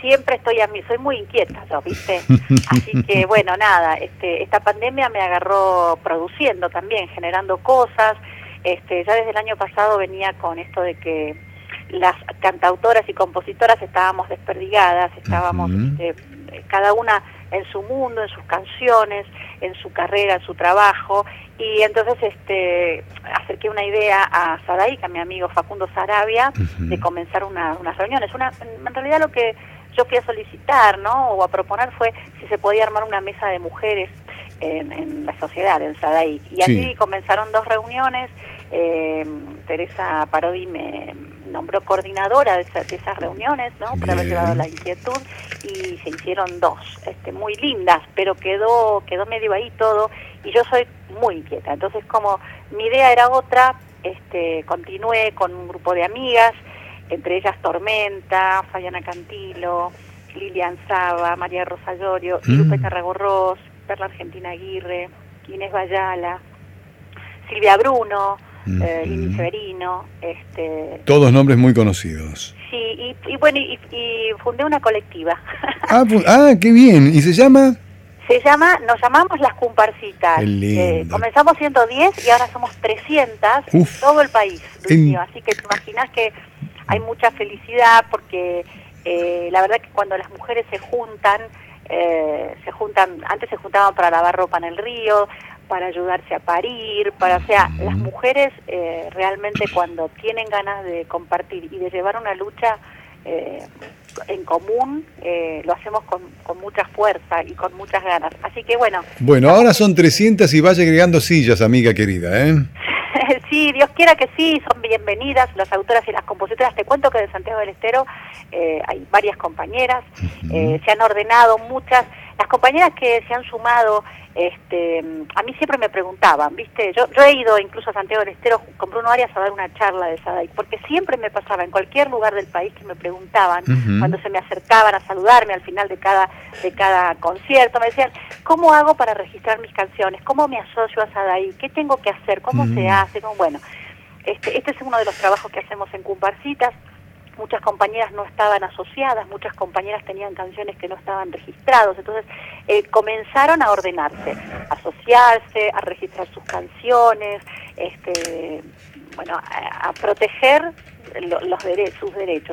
siempre estoy a mí, soy muy inquieta yo, ¿viste? Así que bueno, nada, este, esta pandemia me agarró produciendo también, generando cosas. Este, ya desde el año pasado venía con esto de que las cantautoras y compositoras estábamos desperdigadas, estábamos este, cada una en su mundo, en sus canciones, en su carrera, en su trabajo, y entonces este acerqué una idea a Sadaik, a mi amigo Facundo Sarabia, de comenzar unas reuniones. Una, en realidad lo que yo fui a solicitar, ¿no? O a proponer fue si se podía armar una mesa de mujeres en, la sociedad, en Sadaik. Y así comenzaron dos reuniones. Eh, Teresa Parodi me nombró coordinadora de, esas reuniones, ¿no? Por haber llevado la inquietud y se hicieron dos, este, muy lindas, pero quedó quedó medio ahí todo y yo soy muy inquieta. Entonces, como mi idea era otra, este, continué con un grupo de amigas, entre ellas Tormenta, Fayana Cantilo, Lilian Saba, María Rosa Llorio, mm. Lupe Tarragorros, Perla Argentina Aguirre, Inés Bayala, Silvia Bruno, mm. eh, Severino. Este, Todos nombres muy conocidos. Sí, y, bueno, y, fundé una colectiva. Ah, ah, qué bien. ¿Y se llama? Se llama, nos llamamos Las Cumparcitas. Eh, comenzamos 110 y ahora somos 300 en todo el país, Así que te imaginas que hay mucha felicidad porque eh, la verdad que cuando las mujeres se juntan, eh, se juntan, antes se juntaban para lavar ropa en el río, para ayudarse a parir, para, o sea, las mujeres realmente cuando tienen ganas de compartir y de llevar una lucha eh, en común eh, lo hacemos con, mucha fuerza y con muchas ganas. Así que bueno. Bueno, ahora son 300 y vaya agregando sillas, amiga querida, ¿eh? Sí, Dios quiera que sí, son bienvenidas las autoras y las compositoras. Te cuento que de Santiago del Estero eh, hay varias compañeras, se han ordenado muchas. Las compañeras que se han sumado este, a mí siempre me preguntaban, ¿viste? Yo, yo he ido incluso a Santiago del Estero con Bruno Arias a dar una charla de Sadai, porque siempre me pasaba en cualquier lugar del país que me preguntaban, cuando se me acercaban a saludarme al final de cada, de cada concierto, me decían, ¿cómo hago para registrar mis canciones? ¿Cómo me asocio a Sadai? ¿Qué tengo que hacer? ¿Cómo se hace? Bueno, este, este es uno de los trabajos que hacemos en Cumparcitas muchas compañeras no estaban asociadas, muchas compañeras tenían canciones que no estaban registrados, entonces eh, comenzaron a ordenarse, a asociarse, a registrar sus canciones, este, bueno, a, proteger los sus derechos.